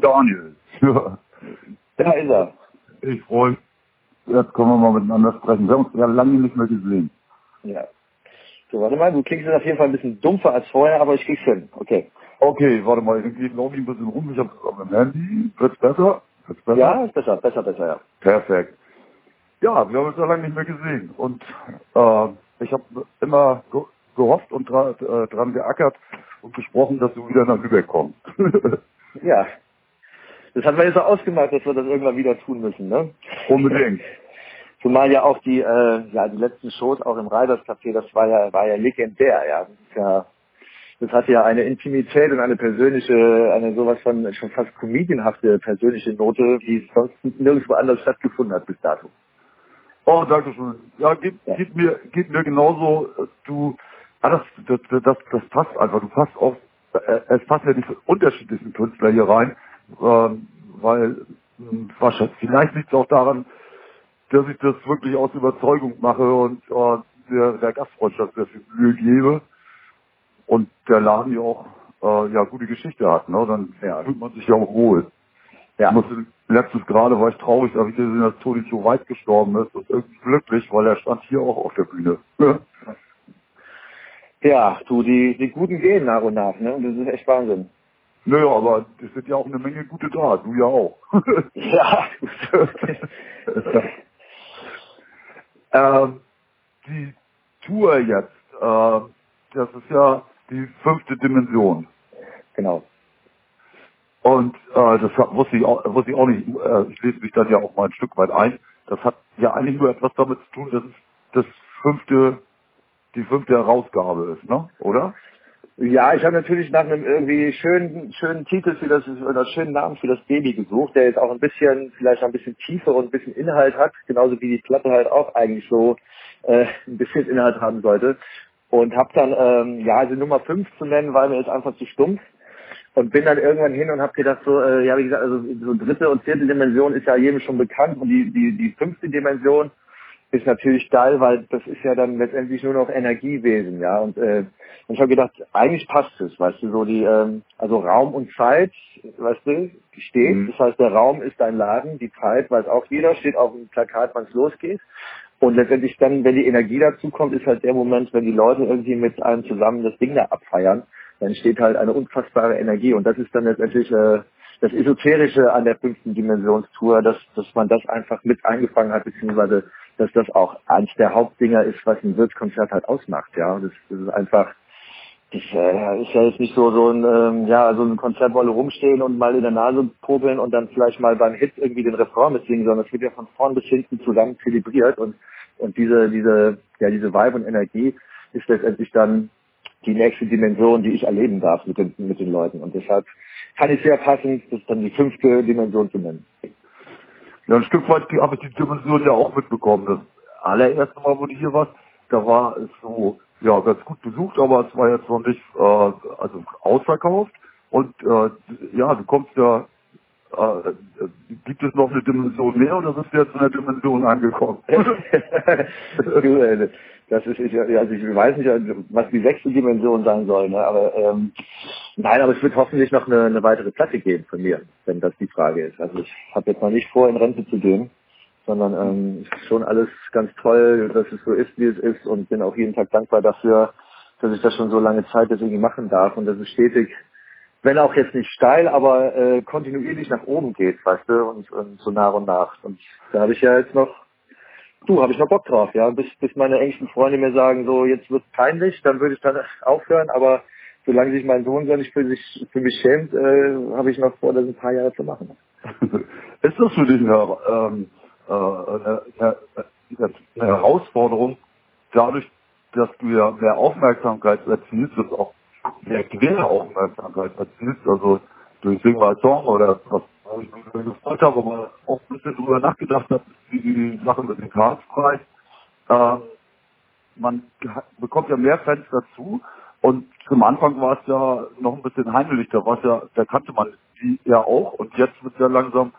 Daniel. Ja. Da ist er. Ich freue mich. Jetzt können wir mal miteinander sprechen. Wir haben uns ja lange nicht mehr gesehen. Ja. So, warte mal, du klingst jetzt auf jeden Fall ein bisschen dumpfer als vorher, aber ich krieg's hin. Okay. Okay, warte mal, irgendwie laufe ich ein bisschen rum. Ich habe es auf dem Handy. Wird's besser? Wird's besser? Ja, ist besser, besser, besser, ja. Perfekt. Ja, wir haben uns ja lange nicht mehr gesehen. Und äh, ich habe immer ge gehofft und dra äh, dran geackert und gesprochen, dass du wieder nach Lübeck kommst. ja. Das haben wir jetzt auch ausgemacht, dass wir das irgendwann wieder tun müssen, ne? Unbedingt. Zumal ja auch die, äh, ja, die letzten Shows auch im Riders Café, das war ja, war ja legendär, ja. Das ist ja, das hat ja eine Intimität und eine persönliche, eine sowas von schon fast comedianhafte persönliche Note, die sonst nirgendwo anders stattgefunden hat bis dato. Oh, danke schön. Ja, geht, ja. geht mir, geht mir genauso. Du, ah, das, das, das, das passt einfach. Du passt auch, äh, es passt ja die unterschiedlichen Künstler hier rein, ähm, weil hm, wahrscheinlich, vielleicht liegt es auch daran, dass ich das wirklich aus Überzeugung mache und äh, der, der Gastfreundschaft sehr viel Mühe gebe und der Laden ja auch äh, ja gute Geschichte hat, ne? Dann ja. fühlt man sich ja auch wohl. Ja. Ich musste, letztens gerade war ich traurig, dass ich gesehen dass Toni so weit gestorben ist und irgendwie glücklich, weil er stand hier auch auf der Bühne. ja, du, die, die Guten gehen nach und nach, ne? Und das ist echt Wahnsinn. Naja, aber es sind ja auch eine Menge gute da, du ja auch. ja. ähm, die Tour jetzt, äh, das ist ja die fünfte Dimension. Genau. Und äh, das wusste ich, auch, wusste ich auch nicht. Äh, ich lese mich dann ja auch mal ein Stück weit ein. Das hat ja eigentlich nur etwas damit zu tun, dass es das fünfte, die fünfte Herausgabe ist, ne? Oder? Ja, ich habe natürlich nach einem irgendwie schönen, schönen Titel für das oder schönen Namen für das Baby gesucht, der jetzt auch ein bisschen, vielleicht ein bisschen tiefer und ein bisschen Inhalt hat, genauso wie die Platte halt auch eigentlich so äh, ein bisschen Inhalt haben sollte. Und habe dann, ähm, ja, also Nummer 5 zu nennen, weil mir jetzt einfach zu stumpf. Und bin dann irgendwann hin und habe gedacht, so, äh, ja, wie gesagt, also so dritte und vierte Dimension ist ja jedem schon bekannt. Und die, die, die fünfte Dimension ist natürlich geil, weil das ist ja dann letztendlich nur noch Energiewesen, ja. Und, äh, und ich habe gedacht, eigentlich passt es, weißt du, so die, ähm, also Raum und Zeit, weißt du, steht. Mhm. Das heißt, der Raum ist dein Laden, die Zeit weiß auch jeder, steht auf dem Plakat, wann es losgeht. Und letztendlich dann, wenn die Energie dazu kommt, ist halt der Moment, wenn die Leute irgendwie mit einem zusammen das Ding da abfeiern, dann steht halt eine unfassbare Energie. Und das ist dann letztendlich äh, das Esoterische an der fünften Dimensionstour, dass, dass man das einfach mit eingefangen hat, beziehungsweise dass das auch eins der Hauptdinger ist, was ein Wirtskonzert halt ausmacht. Ja, das, das ist einfach das ist ja jetzt nicht so so ein ähm, ja so ein Konzertwolle rumstehen und mal in der Nase popeln und dann vielleicht mal beim Hit irgendwie den Refrain mitsingen, sondern es wird ja von vorn bis hinten zusammen zelebriert und und diese, diese, ja, diese Vibe und Energie ist letztendlich dann die nächste Dimension, die ich erleben darf mit den, mit den Leuten. Und deshalb kann ich sehr passend, das dann die fünfte Dimension zu nennen. Ja, ein Stück weit habe ich die Dimension ja auch mitbekommen. Das allererste Mal, wo du hier warst, da war es so, ja, ganz gut besucht, aber es war jetzt noch nicht, äh, also ausverkauft. Und äh, ja, du kommst ja äh, gibt es noch eine Dimension mehr oder sind wir jetzt in der Dimension angekommen? du, äh, das ist, ich, also ich weiß nicht, was die sechste Dimension sein soll, ne? aber ähm, nein, aber es wird hoffentlich noch eine, eine weitere Platte geben von mir, wenn das die Frage ist. Also ich habe jetzt noch nicht vor, in Rente zu gehen, sondern ähm, ist schon alles ganz toll, dass es so ist, wie es ist und bin auch jeden Tag dankbar dafür, dass ich das schon so lange Zeit deswegen machen darf und dass es stetig wenn auch jetzt nicht steil, aber äh, kontinuierlich nach oben geht, weißt du, und, und so nach und nach. Und da habe ich ja jetzt noch, du, habe ich noch Bock drauf, ja, bis, bis meine engsten Freunde mir sagen, so, jetzt wird's peinlich, dann würde ich dann aufhören, aber solange sich mein Sohn nicht für, sich, für mich schämt, äh, habe ich noch vor, das ein paar Jahre zu machen. Ist das für dich eine, ähm, äh, eine, eine, eine Herausforderung, dadurch, dass du ja mehr Aufmerksamkeit erzielst und auch mehr quere Aufmerksamkeit erzielst, also durch Sing Song oder was ich mir gefreut habe, aber auch ein bisschen drüber nachgedacht habe, wie die Sache mit dem Karlspreis. Ähm, man bekommt ja mehr Fans dazu und zum Anfang war es ja noch ein bisschen heimlich, da war ja, da kannte man die ja auch und jetzt wird ja langsam,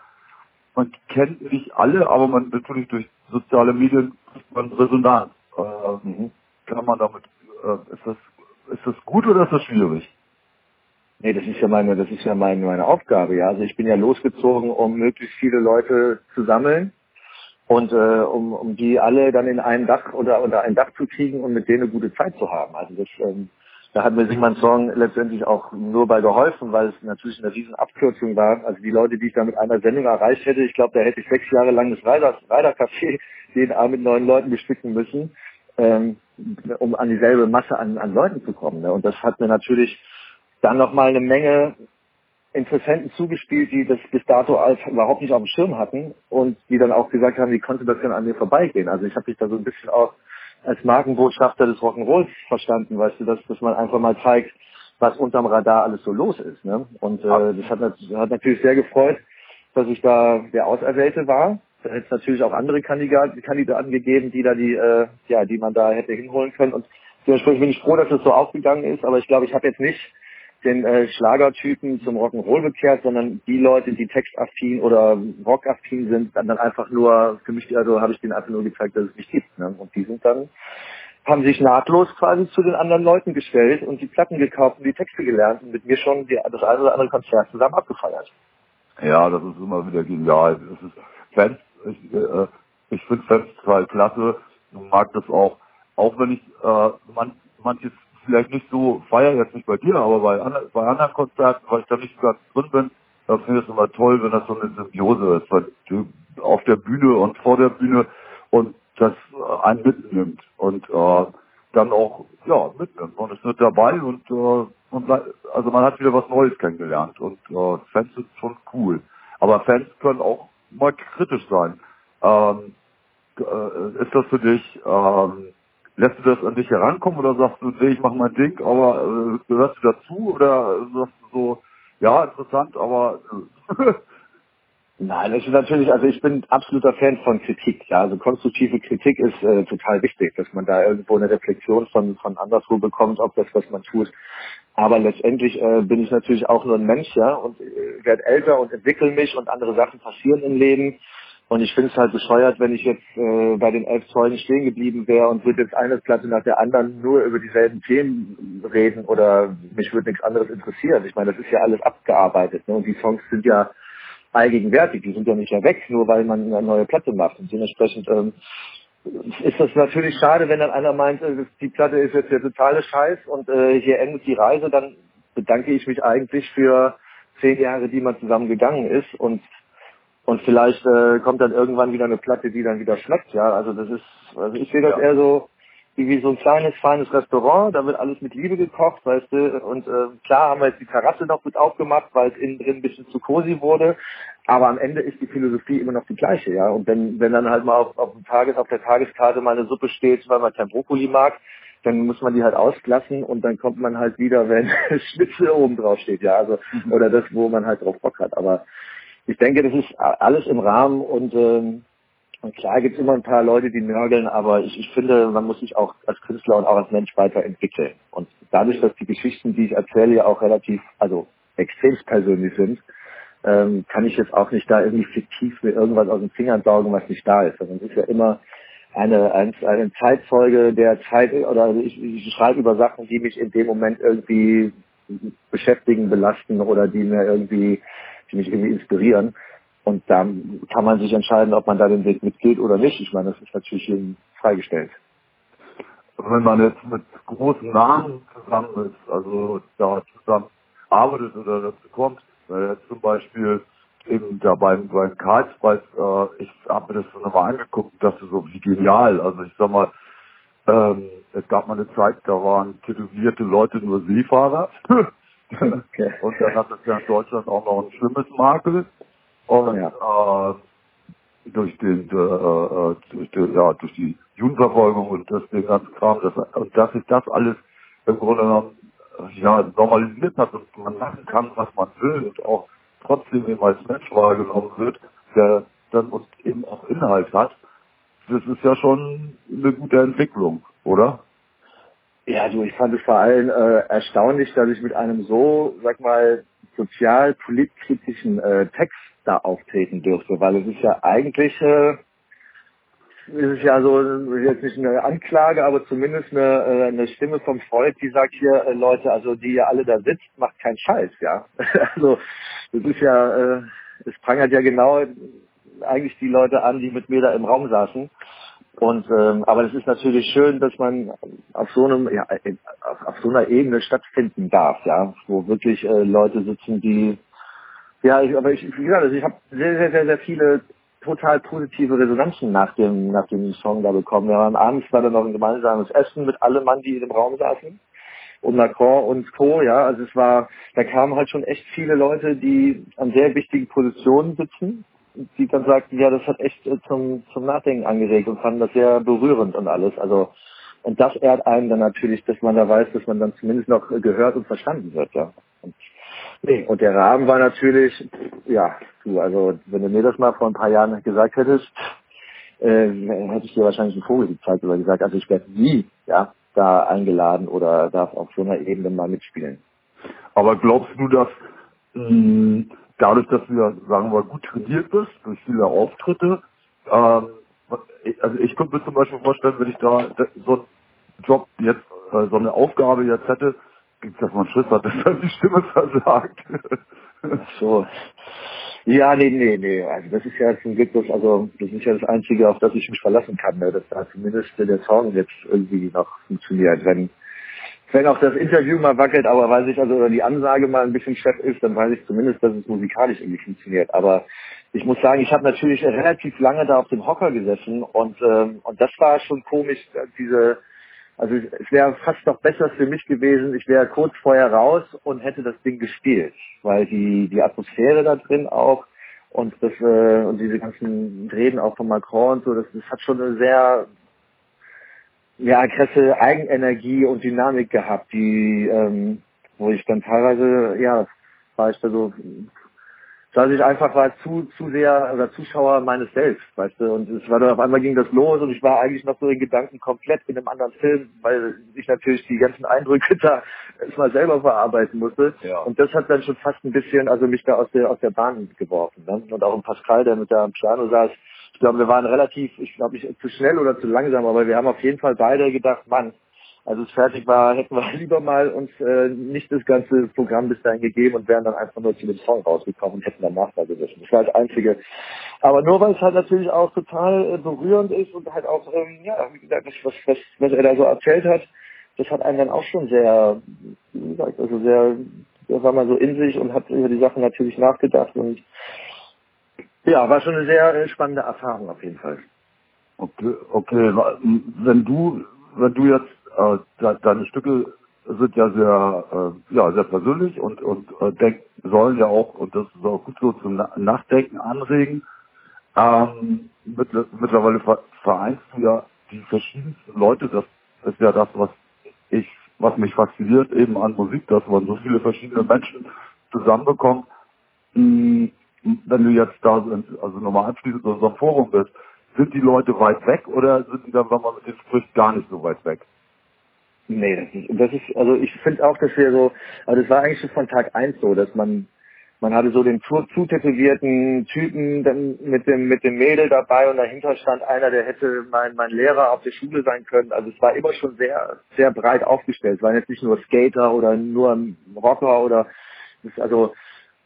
man kennt nicht alle, aber man natürlich durch soziale Medien kriegt man Resonanz. Äh, Kann man damit, äh, ist das ist das gut oder ist das schwierig? Nee, das ist ja meine, das ist ja meine, meine Aufgabe, ja. Also ich bin ja losgezogen, um möglichst viele Leute zu sammeln und äh, um, um die alle dann in ein Dach oder unter ein Dach zu kriegen und mit denen eine gute Zeit zu haben. Also das, ähm, da hat mir Sigmund Song letztendlich auch nur bei geholfen, weil es natürlich eine riesen Abkürzung war. Also die Leute, die ich da mit einer Sendung erreicht hätte, ich glaube, da hätte ich sechs Jahre lang das Reiter, Reitercafé jeden Abend mit neuen Leuten bestücken müssen, ähm, um an dieselbe Masse an, an Leuten zu kommen. Ne? Und das hat mir natürlich dann nochmal eine Menge Interessenten zugespielt, die das bis dato als überhaupt nicht auf dem Schirm hatten und die dann auch gesagt haben, wie konnte das denn an mir vorbeigehen? Also ich habe mich da so ein bisschen auch als Markenbotschafter des Rock'n'Rolls verstanden, weißt du, dass, dass man einfach mal zeigt, was unterm Radar alles so los ist. Ne? Und äh, das hat, hat natürlich sehr gefreut, dass ich da der Auserwählte war. Da hätte es natürlich auch andere Kandidaten, Kandidaten gegeben, die da die, äh, ja, die man da hätte hinholen können. Und dementsprechend bin ich froh, dass es so aufgegangen ist. Aber ich glaube, ich habe jetzt nicht den äh, Schlagertypen zum Rock'n'Roll bekehrt, sondern die Leute, die textaffin oder rockaffin sind, dann, dann einfach nur, für mich, also habe ich denen einfach nur gezeigt, dass es mich gibt. Ne? Und die sind dann, haben sich nahtlos quasi zu den anderen Leuten gestellt und die Platten gekauft und die Texte gelernt und mit mir schon die, das eine oder andere Konzert zusammen abgefeiert. Ja, das ist immer wieder genial. Das ist Fans, ich, äh, ich finde Fans total klasse. Ich mag das auch, auch wenn ich äh, man, manches vielleicht nicht so feier jetzt nicht bei dir, aber bei, andre, bei anderen Konzerten, weil ich da nicht ganz drin bin, da finde ich es immer toll, wenn das so eine Symbiose ist, weil du auf der Bühne und vor der Bühne und das äh, einen mitnimmt und äh, dann auch ja mitnimmt. Man ist mit dabei und äh, und also man hat wieder was Neues kennengelernt und äh, Fans sind schon cool. Aber Fans können auch mal kritisch sein. Ähm, äh, ist das für dich ähm, Lässt du das an dich herankommen oder sagst du, nee, ich mach mein Ding, aber äh, gehörst du dazu oder sagst du so, ja, interessant, aber äh, Nein, das ist natürlich, also ich bin absoluter Fan von Kritik. Ja, also konstruktive Kritik ist äh, total wichtig, dass man da irgendwo eine Reflexion von von anderswo bekommt, ob das, was man tut. Aber letztendlich äh, bin ich natürlich auch nur ein Mensch, ja, und äh, werde älter und entwickle mich und andere Sachen passieren im Leben. Und ich finde es halt bescheuert, wenn ich jetzt äh, bei den elf Zeugen stehen geblieben wäre und würde jetzt eine Platte nach der anderen nur über dieselben Themen reden oder mich würde nichts anderes interessieren. Ich meine, das ist ja alles abgearbeitet ne? und die Songs sind ja allgegenwärtig, die sind ja nicht mehr weg, nur weil man eine neue Platte macht. Und dementsprechend ähm, ist das natürlich schade, wenn dann einer meint, äh, die Platte ist jetzt der totale Scheiß und äh, hier endet die Reise, dann bedanke ich mich eigentlich für zehn Jahre, die man zusammen gegangen ist und und vielleicht äh, kommt dann irgendwann wieder eine Platte, die dann wieder schmeckt, ja. Also das ist, also ich sehe das ja. eher so wie, wie so ein kleines, feines Restaurant, da wird alles mit Liebe gekocht, weißt du, und äh, klar haben wir jetzt die Terrasse noch mit aufgemacht, weil es innen drin ein bisschen zu cozy wurde, aber am Ende ist die Philosophie immer noch die gleiche, ja. Und wenn, wenn dann halt mal auf, auf, dem Tages, auf der Tageskarte mal eine Suppe steht, weil man kein Brokkoli mag, dann muss man die halt auslassen und dann kommt man halt wieder, wenn Schnitzel oben drauf steht, ja, also, mhm. oder das, wo man halt drauf Bock hat, aber ich denke, das ist alles im Rahmen und, ähm, und klar gibt es immer ein paar Leute, die nörgeln, aber ich, ich finde, man muss sich auch als Künstler und auch als Mensch weiterentwickeln. Und dadurch, dass die Geschichten, die ich erzähle, ja auch relativ, also extrem persönlich sind, ähm, kann ich jetzt auch nicht da irgendwie fiktiv mir irgendwas aus den Fingern saugen, was nicht da ist. Sondern es ist ja immer eine, ein, eine Zeitzeuge der Zeit oder ich, ich schreibe über Sachen, die mich in dem Moment irgendwie beschäftigen, belasten oder die mir irgendwie die mich irgendwie inspirieren. Und da kann man sich entscheiden, ob man da den Weg mitgeht oder nicht. Ich meine, das ist natürlich jedem freigestellt. Wenn man jetzt mit großen Namen zusammen ist, also da zusammen arbeitet oder dazu kommt, jetzt zum Beispiel eben da beim, beim Karlspreis, äh, ich habe mir das so nochmal angeguckt, das ist so wie genial. Also ich sag mal, ähm, es gab mal eine Zeit, da waren tätowierte Leute nur Seefahrer. Okay. Und dann hat es ja in Deutschland auch noch ein schlimmes Makel. Und ja. äh, durch den äh, äh, durch die, ja, durch die Judenverfolgung und das den ganzen Kram, das, und dass sich das alles im Grunde genommen ja, normalisiert hat und man machen kann, was man will und auch trotzdem eben als Mensch wahrgenommen wird, der dann eben auch Inhalt hat, das ist ja schon eine gute Entwicklung, oder? Ja, du, ich fand es vor allem äh, erstaunlich, dass ich mit einem so, sag mal, sozial-politkritischen äh, Text da auftreten dürfte, weil es ist ja eigentlich, äh, ist es ja so, jetzt nicht eine Anklage, aber zumindest eine, äh, eine Stimme vom Freud, die sagt hier, äh, Leute, also die ihr alle da sitzt, macht keinen Scheiß, ja. also das ist ja, äh, es prangert ja genau eigentlich die Leute an, die mit mir da im Raum saßen. Und ähm, aber es ist natürlich schön, dass man auf so einem, ja, auf, auf so einer Ebene stattfinden darf, ja, wo wirklich äh, Leute sitzen, die ja, ich, aber ich, wie gesagt, also ich habe sehr, sehr, sehr, sehr viele total positive Resonanzen nach dem, nach dem Song da bekommen. Wir waren abends war dann noch ein gemeinsames Essen mit allen Mann, die in dem Raum saßen. Und Macron und Co., ja, also es war, da kamen halt schon echt viele Leute, die an sehr wichtigen Positionen sitzen, die dann sagten, ja, das hat echt äh, zum, zum Nachdenken angeregt und fanden das sehr berührend und alles. Also, und das ehrt einen dann natürlich, dass man da weiß, dass man dann zumindest noch gehört und verstanden wird, ja. Und Nee, und der Rahmen war natürlich, ja, du, also wenn du mir das mal vor ein paar Jahren gesagt hättest, äh, hätte ich dir wahrscheinlich einen Vogel gezeigt oder gesagt, also ich werde nie, ja, da eingeladen oder darf auf so einer Ebene mal mitspielen. Aber glaubst du, dass mh, hm, dadurch, dass du ja, sagen wir, gut trainiert bist, durch viele Auftritte, ähm, also ich könnte mir zum Beispiel vorstellen, wenn ich da so einen Job jetzt, äh, so eine Aufgabe jetzt hätte, dass man Schiss hat, dass dann die Stimme versagt. so. Ja, nee, nee, nee. Also das ist ja zum Glück das, also das ist ja das Einzige, auf das ich mich verlassen kann, ne? dass da zumindest der Song jetzt irgendwie noch funktioniert. Wenn wenn auch das Interview mal wackelt, aber weiß ich, also oder die Ansage mal ein bisschen Chef ist, dann weiß ich zumindest, dass es musikalisch irgendwie funktioniert. Aber ich muss sagen, ich habe natürlich relativ lange da auf dem Hocker gesessen und ähm, und das war schon komisch, diese also es wäre fast noch besser für mich gewesen, ich wäre kurz vorher raus und hätte das Ding gespielt, weil die, die Atmosphäre da drin auch und das äh, und diese ganzen Reden auch von Macron und so, das, das hat schon eine sehr ja, krasse Eigenenergie und Dynamik gehabt, die ähm, wo ich dann teilweise, ja, war ich da so dass ich einfach war zu, zu sehr oder Zuschauer meines Selbst, weißt du, und es war dann auf einmal ging das los und ich war eigentlich noch so in Gedanken komplett in einem anderen Film, weil ich natürlich die ganzen Eindrücke da erstmal selber verarbeiten musste. Ja. Und das hat dann schon fast ein bisschen, also mich da aus der, aus der Bahn geworfen, ne? Und auch ein Pascal, der mit da am Piano saß, glaube, wir waren relativ, ich glaube nicht zu schnell oder zu langsam, aber wir haben auf jeden Fall beide gedacht, Mann, als es fertig war, hätten wir lieber mal uns äh, nicht das ganze Programm bis dahin gegeben und wären dann einfach nur zu dem Song rausgekommen und hätten danach da gesessen. Das war das Einzige. Aber nur weil es halt natürlich auch total äh, berührend ist und halt auch, ähm, ja, wie gesagt, was, was, was er da so erzählt hat, das hat einen dann auch schon sehr, wie gesagt, also sehr, da war man so in sich und hat über die Sachen natürlich nachgedacht und ja, war schon eine sehr äh, spannende Erfahrung auf jeden Fall. Okay, okay. Wenn du, wenn du jetzt äh, deine Stücke sind ja sehr, äh, ja, sehr persönlich und, und äh, denk, sollen ja auch, und das ist auch gut so, zum Nachdenken anregen. Ähm, mittlerweile vereinst du ja die verschiedensten Leute, das ist ja das, was ich, was mich fasziniert eben an Musik, dass man so viele verschiedene Menschen zusammenbekommt. Hm, wenn du jetzt da also nochmal abschließend in unserem Forum bist, sind die Leute weit weg oder sind die dann, wenn man mit denen spricht, gar nicht so weit weg? Nee, das ist, also ich finde auch, dass wir so, also das war eigentlich schon von Tag eins so, dass man man hatte so den zu, zutätowierten Typen dann mit dem mit dem Mädel dabei und dahinter stand einer, der hätte mein mein Lehrer auf der Schule sein können. Also es war immer schon sehr sehr breit aufgestellt. Es waren jetzt nicht nur Skater oder nur Rocker oder also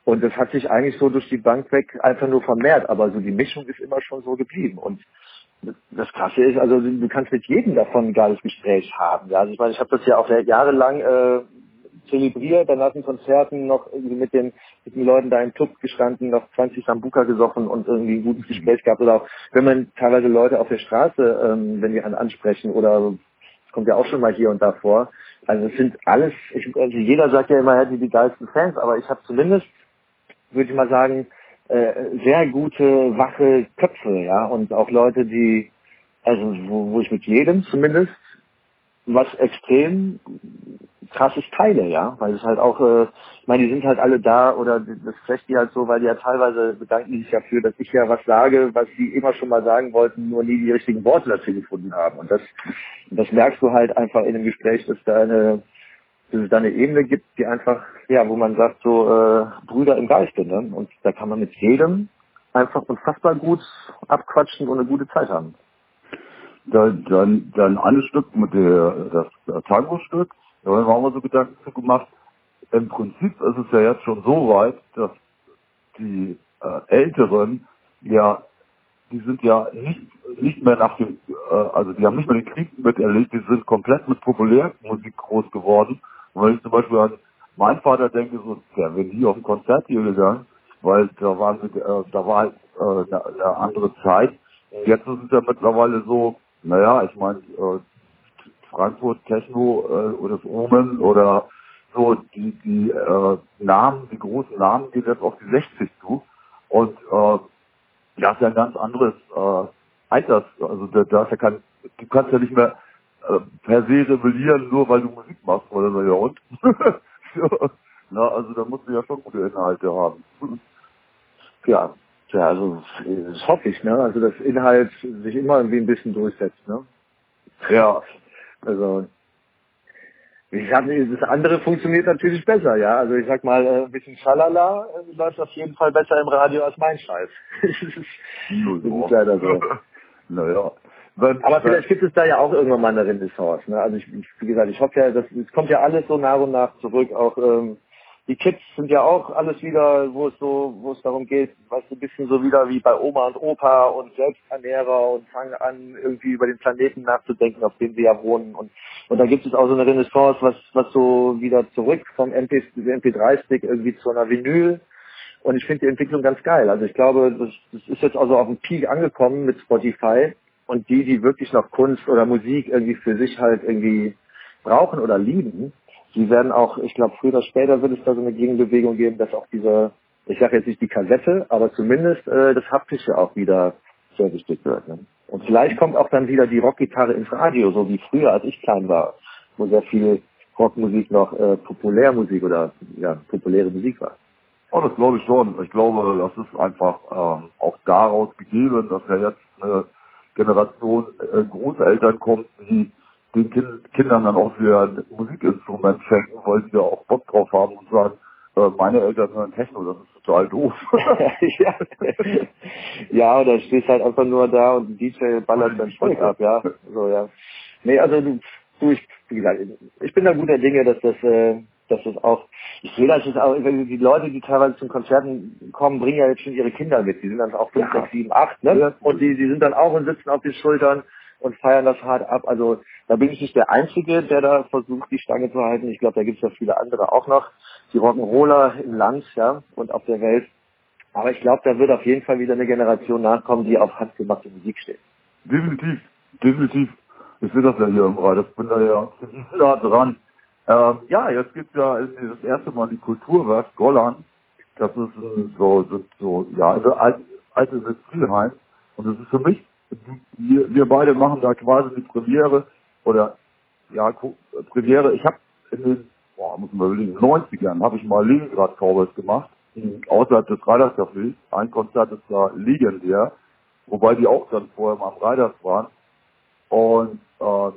und das hat sich eigentlich so durch die Bank weg einfach nur vermehrt. Aber so die Mischung ist immer schon so geblieben und das Krasse ist, also du kannst mit jedem davon ein geiles Gespräch haben. Ja? Also ich meine, ich habe das ja auch jahrelang äh, zelebriert, dann nach den Konzerten noch mit den, mit den Leuten da im Club gestanden, noch 20 Sambuka gesoffen und irgendwie ein gutes Gespräch gehabt. Oder auch wenn man teilweise Leute auf der Straße, ähm, wenn die einen ansprechen oder es kommt ja auch schon mal hier und da vor. Also es sind alles, ich, also jeder sagt ja immer, er hätte die geilsten Fans, aber ich habe zumindest, würde ich mal sagen, äh, sehr gute, wache Köpfe, ja, und auch Leute, die, also wo, wo ich mit jedem zumindest was extrem krasses teile, ja, weil es halt auch, äh, ich meine, die sind halt alle da oder das flecht die halt so, weil die ja teilweise bedanken die sich dafür, dass ich ja was sage, was sie immer schon mal sagen wollten, nur nie die richtigen Worte dazu gefunden haben. Und das, das merkst du halt einfach in dem Gespräch, dass da eine dass es da eine Ebene gibt, die einfach, ja, wo man sagt, so äh, Brüder im Geiste, ne? Und da kann man mit jedem einfach unfassbar gut abquatschen und eine gute Zeit haben. dann, dann, dann ein Stück mit der, das, das Tango-Stück. Da haben wir so Gedanken zu gemacht. Im Prinzip ist es ja jetzt schon so weit, dass die äh, Älteren ja, die sind ja nicht, nicht mehr nach dem, äh, also die haben nicht mehr den Krieg miterlebt, die sind komplett mit Populärmusik groß geworden. Und wenn ich zum Beispiel an meinen Vater denke, so, der wäre nie auf ein Konzert hier gegangen, weil da waren, äh, da war halt äh, eine, eine andere Zeit. Jetzt ist es ja mittlerweile so, naja, ich meine, äh, Frankfurt Techno äh, oder das Omen oder so die die äh, Namen, die großen Namen gehen jetzt auf die 60 zu und äh, ja ist ja ein ganz anderes äh, Alters, also da, da ist ja kein, du kannst ja nicht mehr äh, per se rebellieren, nur weil du Musik machst oder so ja und ja, na, also da musst du ja schon gute Inhalte haben. Ja, ja, also das hoffe ich, ne? Also dass Inhalt sich immer irgendwie ein bisschen durchsetzt, ne? Ja. Also ich sag, das andere funktioniert natürlich besser, ja. Also ich sag mal, äh, ein bisschen Schalala äh, läuft auf jeden Fall besser im Radio als mein Scheiß. das ist leider so. naja. Wenn, Aber vielleicht gibt es da ja auch irgendwann mal eine Renaissance. Ne? Also ich, wie gesagt, ich hoffe ja, das es kommt ja alles so nach und nach zurück. Auch ähm, die Kids sind ja auch alles wieder, wo es so, wo es darum geht, weißt du, ein bisschen so wieder wie bei Oma und Opa und Selbsternährer und fangen an, irgendwie über den Planeten nachzudenken, auf dem wir ja wohnen. Und, und da gibt es auch so eine Renaissance, was, was so wieder zurück vom MP, MP3-Stick irgendwie zu einer Vinyl. Und ich finde die Entwicklung ganz geil. Also ich glaube, das, das ist jetzt also auf dem Peak angekommen mit Spotify. Und die, die wirklich noch Kunst oder Musik irgendwie für sich halt irgendwie brauchen oder lieben, die werden auch, ich glaube, früher oder später wird es da so eine Gegenbewegung geben, dass auch diese, ich sage jetzt nicht die Kassette, aber zumindest äh, das Haptische auch wieder sehr wichtig wird. Ne? Und vielleicht kommt auch dann wieder die Rockgitarre ins Radio, so wie früher, als ich klein war, wo sehr viel Rockmusik noch äh, Populärmusik oder ja, populäre Musik war. Oh, das glaube ich schon. Ich glaube, das ist einfach ähm, auch daraus gegeben, dass ja jetzt eine Generation äh, Großeltern kommt, die den kind, Kindern dann auch wieder ein Musikinstrument schenken, weil sie da auch Bock drauf haben und sagen, äh, meine Eltern hören Techno, das ist total doof. ja. ja, oder stehst halt einfach nur da und ein DJ ballert dann Zeug ab, ja. So, ja. Nee, also du, du ich, wie gesagt, ich bin da guter Dinge, dass das, äh, das auch, ich sehe das jetzt auch, die Leute, die teilweise zum Konzerten kommen, bringen ja jetzt schon ihre Kinder mit. Die sind dann auch 5, 6, 7, 8, ne? Und die, die sind dann auch und sitzen auf den Schultern und feiern das hart ab. Also da bin ich nicht der Einzige, der da versucht, die Stange zu halten. Ich glaube, da gibt es ja viele andere auch noch. Die Rock'n'Roller im Land, ja, und auf der Welt. Aber ich glaube, da wird auf jeden Fall wieder eine Generation nachkommen, die auf handgemachte Musik steht. Definitiv, definitiv. Ich sehe das ja hier im Rad. Ich bin da ja nah dran. Ähm, ja, jetzt gibt's ja das erste Mal die Kulturwerk Golland. Das ist so, so, so ja, eine alte, alte. Und das ist für mich wir, wir beide machen da quasi die Premiere oder ja, Premiere. Ich habe in den, boah, muss man überlegen, 90ern habe ich mal Leningrad Cowboys gemacht, außerhalb des Riders Cafés. Ein Konzert ist da legendär, wobei die auch dann vorher mal am Riders waren. Und äh,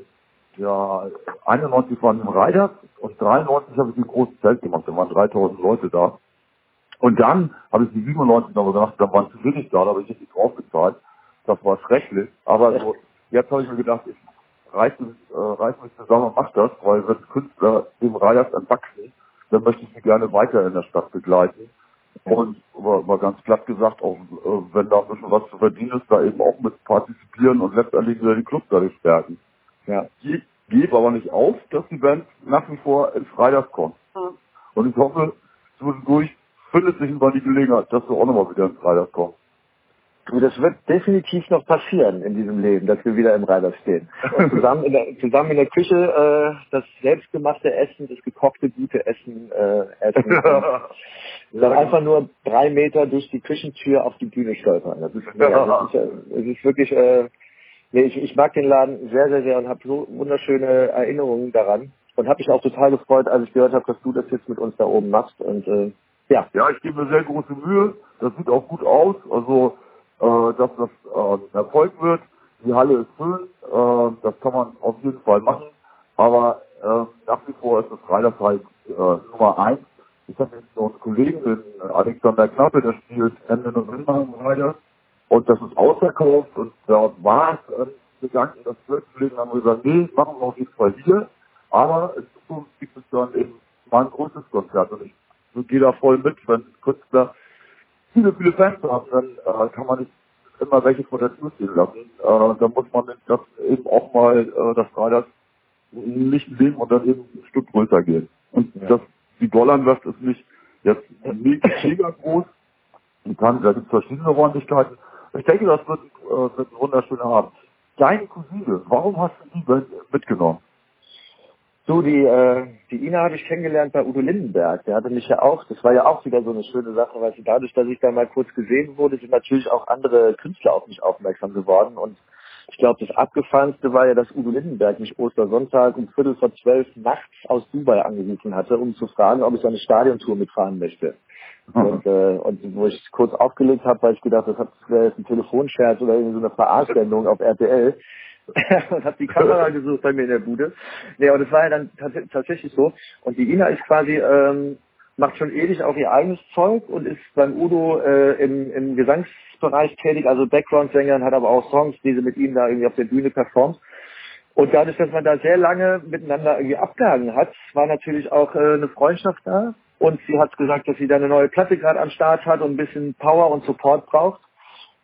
ja, 91 waren im Riders und 93 habe ich ein großes Zelt gemacht, da waren 3000 Leute da. Und dann habe ich die 97 noch gedacht, da waren zu wenig da, da habe ich richtig draufgezahlt. Das war schrecklich. Aber so, jetzt habe ich mir gedacht, ich reiß mich, äh, reiß mich zusammen und mach das, weil wenn Künstler dem Radias entwachsen, dann möchte ich sie gerne weiter in der Stadt begleiten. Und aber, aber ganz platt gesagt, auch äh, wenn da ein bisschen was zu verdienen ist, da eben auch mit partizipieren und letztendlich wieder die Clubs dadurch stärken. Ja. Ich gebe aber nicht auf, dass die Band nach wie vor ins Freitags kommt. Mhm. Und ich hoffe, zwischendurch findet sich mal die Gelegenheit, dass du auch nochmal wieder ins Freitags kommst. Du, das wird definitiv noch passieren in diesem Leben, dass wir wieder im Reiter stehen. Und zusammen in der, zusammen in der Küche äh, das selbstgemachte Essen, das gekochte gute Essen äh, essen. Und dann einfach nur drei Meter durch die Küchentür auf die Bühne stolpern. Das ist, ja, das ist, das ist wirklich, äh, nee, ich, ich mag den Laden sehr, sehr, sehr und habe so wunderschöne Erinnerungen daran. Und habe mich auch total gefreut, als ich gehört habe, dass du das jetzt mit uns da oben machst. Und äh, ja. Ja, ich gebe mir sehr große Mühe. Das sieht auch gut aus. Also äh, dass das äh, Erfolg wird. Die Halle ist schön, äh, das kann man auf jeden Fall machen. Aber äh, nach wie vor ist das Reiters halt äh, Nummer eins. Ich habe jetzt noch einen Kollegen, den Alexander Knappe, der spielt Ende November im Reiter. Und das ist ausverkauft und dort war es Gedanken, das festzulegen, haben wir gesagt, nee, machen wir auf jeden Fall hier. Aber in Zukunft gibt es dann eben mal ein großes Konzert. Und ich gehe da voll mit, wenn Künstler viele, viele Fans haben, dann äh, kann man nicht immer welche vor der Tür stehen lassen. Äh, da muss man das eben auch mal äh, das Freitag nicht nehmen und dann eben ein Stück größer gehen. Und ja. das, die Dollarwest ist nicht jetzt mega groß. Und kann, da gibt es verschiedene Räumlichkeiten. Ich denke, das wird, äh, wird ein wunderschöner Abend. Deine Cousine, warum hast du die mitgenommen? So, die, äh, die Ina habe ich kennengelernt bei Udo Lindenberg. Der hatte mich ja auch, das war ja auch wieder so eine schöne Sache, weil sie dadurch, dass ich da mal kurz gesehen wurde, sind natürlich auch andere Künstler auf mich aufmerksam geworden. Und ich glaube, das Abgefahrenste war ja, dass Udo Lindenberg mich Ostersonntag um Viertel vor zwölf nachts aus Dubai angerufen hatte, um zu fragen, ob ich seine Stadiontour mitfahren möchte. Mhm. Und, äh, und wo ich kurz aufgelegt habe, weil ich gedacht, das wäre jetzt ein Telefonscherz oder irgendwie so eine Verarschsendung auf RTL. und habe die Kamera gesucht bei mir in der Bude. Nee, aber das war ja dann tatsächlich so. Und die Ina ist quasi, ähm, macht schon ewig auch ihr eigenes Zeug und ist beim Udo äh, im, im Gesangsbereich tätig, also Background-Sängerin, hat aber auch Songs, die sie mit ihm da irgendwie auf der Bühne performt. Und dadurch, dass man da sehr lange miteinander irgendwie abgehangen hat, war natürlich auch äh, eine Freundschaft da. Und sie hat gesagt, dass sie da eine neue Platte gerade am Start hat und ein bisschen Power und Support braucht.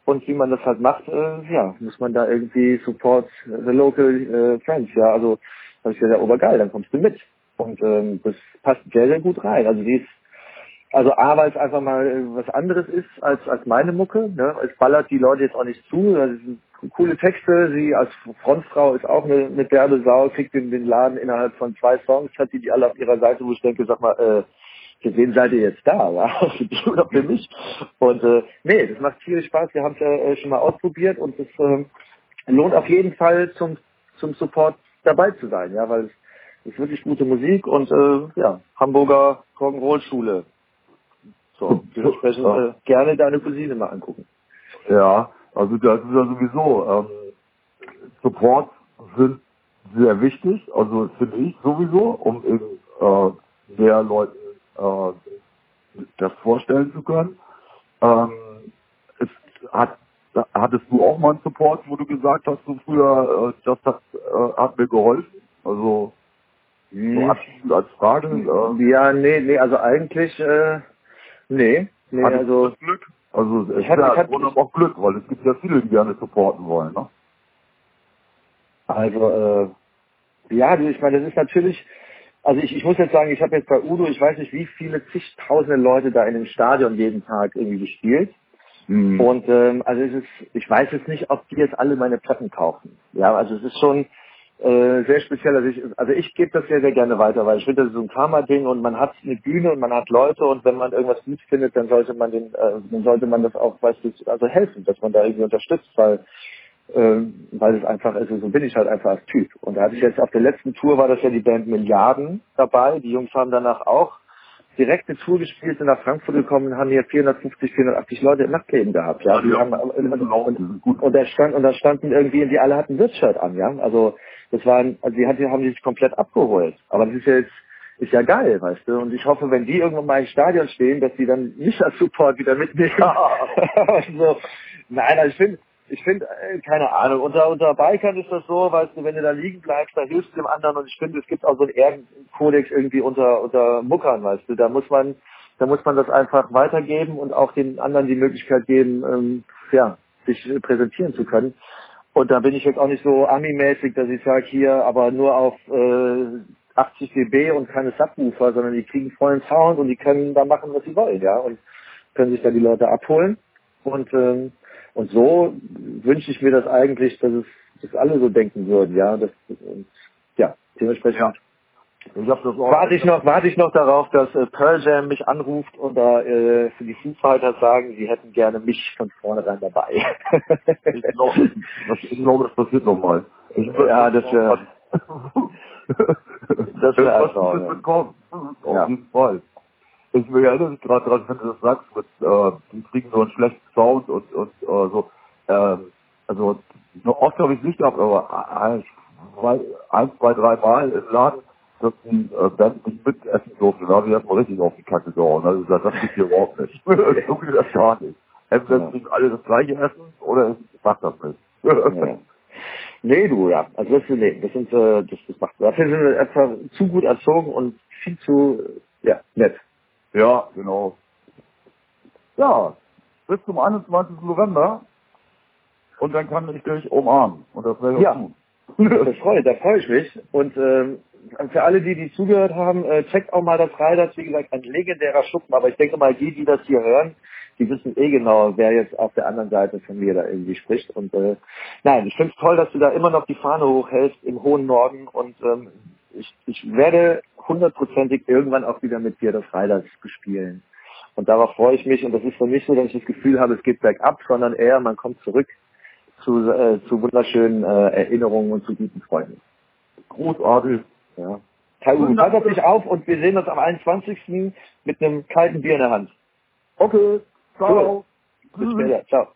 Und wie man das halt macht, äh, ja, muss man da irgendwie support the local äh, friends, ja. Also habe ich gesagt, ja, obergeil, dann kommst du mit. Und ähm, das passt sehr, sehr gut rein. Also die ist, also A, weil es einfach mal äh, was anderes ist als als meine Mucke. Ne? Es ballert die Leute jetzt auch nicht zu. Das sind coole Texte. Sie als Frontfrau ist auch eine, eine derbe Sau, kriegt den, den Laden innerhalb von zwei Songs, hat die die alle auf ihrer Seite, wo ich denke, sag mal, äh, für wen seid ihr jetzt da? Ja? Für die oder für mich? Und äh, nee, das macht viel Spaß. Wir haben es ja äh, schon mal ausprobiert und es äh, lohnt auf jeden Fall zum, zum Support dabei zu sein, ja, weil es ist wirklich gute Musik und äh, ja, Hamburger Rock'n'Roll-Schule. So, dementsprechend äh, gerne deine Cousine mal angucken. Ja, also das ist ja sowieso, ähm, Support sind sehr wichtig, also finde ich sowieso, um eben äh, mehr Leuten das vorstellen zu können. Ähm, es hat, hattest du auch mal einen Support, wo du gesagt hast, du früher, äh, das hat, äh, hat mir geholfen? Also so hm. abschließend als Frage. Äh, ja, nee, nee, also eigentlich, äh, nee, nee, also. Glück? Also es ich hatte, ja, ich hatte, auch Glück, weil es gibt ja viele, die gerne supporten wollen, ne? Also, äh, ja, ich meine, das ist natürlich, also ich, ich muss jetzt sagen, ich habe jetzt bei Udo, ich weiß nicht, wie viele zigtausende Leute da in dem Stadion jeden Tag irgendwie gespielt. Mhm. Und ähm, also es ist, ich weiß jetzt nicht, ob die jetzt alle meine Platten kaufen. Ja, also es ist schon äh, sehr speziell. Also ich, also ich gebe das sehr, sehr gerne weiter, weil ich finde, das ist so ein Karma-Ding und man hat eine Bühne und man hat Leute und wenn man irgendwas gut findet, dann sollte man den, äh, dann sollte man das auch, weißt du, also helfen, dass man da irgendwie unterstützt, weil ähm, weil es einfach ist, so bin ich halt einfach als Typ. Und da hatte ich jetzt auf der letzten Tour war das ja die Band Milliarden dabei. Die Jungs haben danach auch direkt eine Tour gespielt, sind nach Frankfurt gekommen und haben hier 450, 480 Leute im Nachtleben gehabt. Ja, die haben, und, und, und, da stand, und da standen irgendwie, die alle hatten Wirtsshirt an, ja. Also, das waren, also die haben sich komplett abgeholt. Aber das ist ja jetzt, ist ja geil, weißt du. Und ich hoffe, wenn die irgendwann mal im Stadion stehen, dass die dann nicht als Support wieder mitnehmen. Ja. also, nein, also ich finde, ich finde, äh, keine Ahnung, unter, unter Bikern ist das so, weißt du, wenn du da liegen bleibst, da hilfst du dem anderen und ich finde, es gibt auch so einen Ehrenkodex irgendwie unter, unter Muckern, weißt du, da muss man, da muss man das einfach weitergeben und auch den anderen die Möglichkeit geben, ähm, ja, sich präsentieren zu können. Und da bin ich jetzt auch nicht so Ami-mäßig, dass ich sage, hier, aber nur auf äh, 80 dB und keine Subwoofer, sondern die kriegen vollen Sound und die können da machen, was sie wollen, ja, und können sich da die Leute abholen. Und ähm, und so wünsche ich mir das eigentlich, dass es dass alle so denken würden, ja. Das, und, ja, dementsprechend. Ja. Ich hab das warte ich noch, warte ich noch darauf, dass äh, Pearl Jam mich anruft und da äh, für die Foo Fighters sagen, sie hätten gerne mich von vornherein dabei. ich glaube, das, ich glaube, das passiert nochmal. Ja, das wäre. das wäre einfach. Ja. Auf jeden Fall. Ich erinnere mich gerade daran, wenn du das sagst, mit, äh, die kriegen so einen schlechten Sound und, und äh, so. Äh, also oft habe ich nicht gehabt, aber ein, zwei, ein, zwei, drei Mal im Laden, dass die äh, Band nicht mitessen durfte. Da habe ich erstmal richtig auf die Kacke gehauen. Also gesagt, das geht hier überhaupt nicht. so geht das gar nicht. Entweder kriegen alle das gleiche Essen oder ich mach das nicht. ja. Nee, du, ja. Also das, nee, das sind, äh, das, das macht, dafür sind wir einfach zu gut erzogen und viel zu, äh, ja, nett. Ja, genau. Ja, bis zum 21. November. Und dann kann ich dich umarmen. Und das werde ich Ja. tun. Das freut, da freue ich mich. Und ähm, für alle, die, die zugehört haben, äh, checkt auch mal das Freitags, wie gesagt, ein legendärer Schuppen. Aber ich denke mal, die, die das hier hören, die wissen eh genau, wer jetzt auf der anderen Seite von mir da irgendwie spricht. Und äh, nein, ich finde es toll, dass du da immer noch die Fahne hochhältst im hohen Norden. Und ähm, ich, ich werde hundertprozentig irgendwann auch wieder mit dir das Freitags bespielen. Und darauf freue ich mich. Und das ist für mich so, dass ich das Gefühl habe, es geht bergab, sondern eher, man kommt zurück zu, äh, zu wunderschönen äh, Erinnerungen und zu guten Freunden. Großartig. Ja. Kai Uwe, pass dich auf und wir sehen uns am 21. mit einem kalten Bier in der Hand. Okay. Ciao. Bis später. Ciao.